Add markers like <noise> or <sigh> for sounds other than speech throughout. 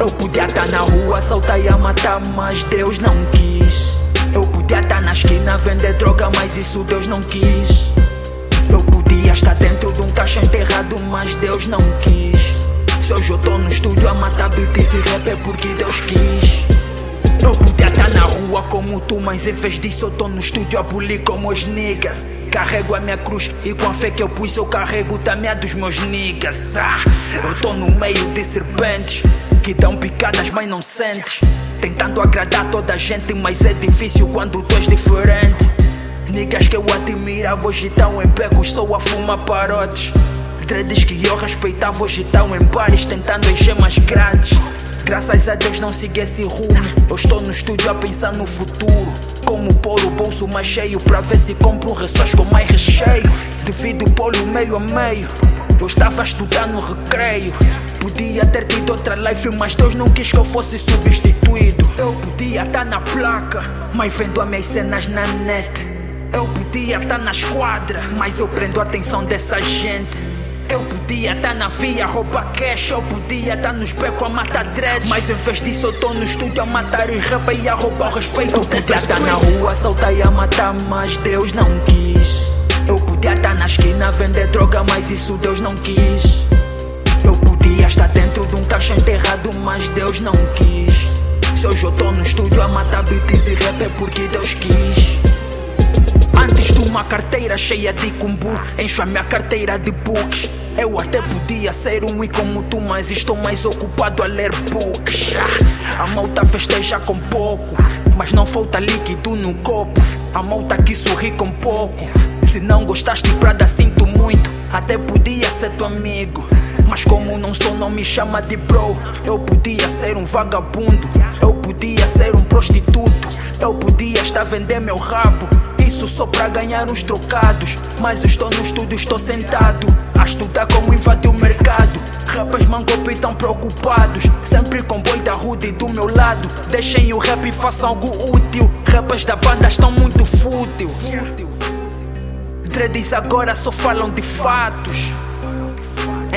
Eu podia estar tá na rua, saltar e matar, mas Deus não quis. Eu podia estar tá na esquina, vender droga, mas isso Deus não quis. Eu podia estar dentro de um caixa enterrado, mas Deus não quis. Se hoje eu tô no estúdio a matar beats e rap é porque Deus quis. Eu podia estar tá na rua como tu, mas em vez disso eu tô no estúdio a bulir como os niggas. Carrego a minha cruz e com a fé que eu pus eu carrego também a dos meus niggas. Ah, eu tô no meio de serpentes que dão picadas, mas não sentes. Tentando agradar toda a gente, mas é difícil quando tu és diferente. Niggas que eu admirava hoje estão em becos, sou a fumar parotes. Dreads que eu respeitava hoje estão em bares, tentando encher mais grátis. Graças a Deus não sigo esse rumo. Eu estou no estúdio a pensar no futuro. Como pôr o bolso mais cheio para ver se compro ressós com mais recheio. Devido o meio a meio. Eu estava a estudar no recreio. Podia ter tido outra life, mas Deus não quis que eu fosse substituído. Eu podia estar tá na placa, mas vendo as minhas cenas na net. Eu podia estar tá na esquadra, mas eu prendo a atenção dessa gente. Eu podia estar tá na via, rouba cash, eu podia estar nos becos a matar dreads. Mas em vez disso, eu tô no estúdio a matar os rap e a roubar o respeito. Eu podia estar na rua, soltar e a matar, mas Deus não quis. Eu podia estar na esquina a vender droga, mas isso Deus não quis. Eu podia estar dentro de um caixa enterrado, mas Deus não quis. Se hoje eu tô no estúdio a matar beats e rap é porque Deus quis. Antes de uma carteira cheia de kumbu, encho a minha carteira de books. Eu até podia ser um e como tu, mas estou mais ocupado a ler books. A malta festeja com pouco, mas não falta líquido no copo. A malta que sorri com pouco. Se não gostaste Prada, sinto muito. Até podia ser teu amigo. Mas como não sou, não me chama de bro. Eu podia ser um vagabundo. Eu podia ser um prostituto. Eu podia estar a vender meu rabo. Isso só para ganhar uns trocados. Mas estou no estúdio, estou sentado. A estudar como invadir o mercado. Rappers mangope tão preocupados. Sempre com boi da rude do meu lado. Deixem o rap e façam algo útil. Rappers da banda estão muito fútil. Dreads agora só falam de fatos.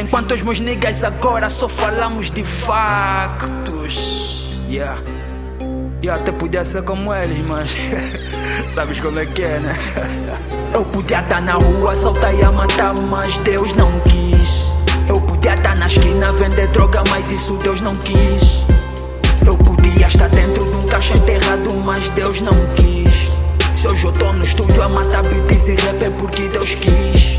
Enquanto os meus niggas agora só falamos de factos. Yeah. Eu até podia ser como eles, mas <laughs> sabes como é que é, né? <laughs> Eu podia estar na rua, soltar e a matar, mas Deus não quis. Eu podia estar na esquina vender droga, mas isso Deus não quis. Eu podia estar dentro de um caixa enterrado, mas Deus não quis. Se hoje eu tô no estúdio a matar beats e rap é porque Deus quis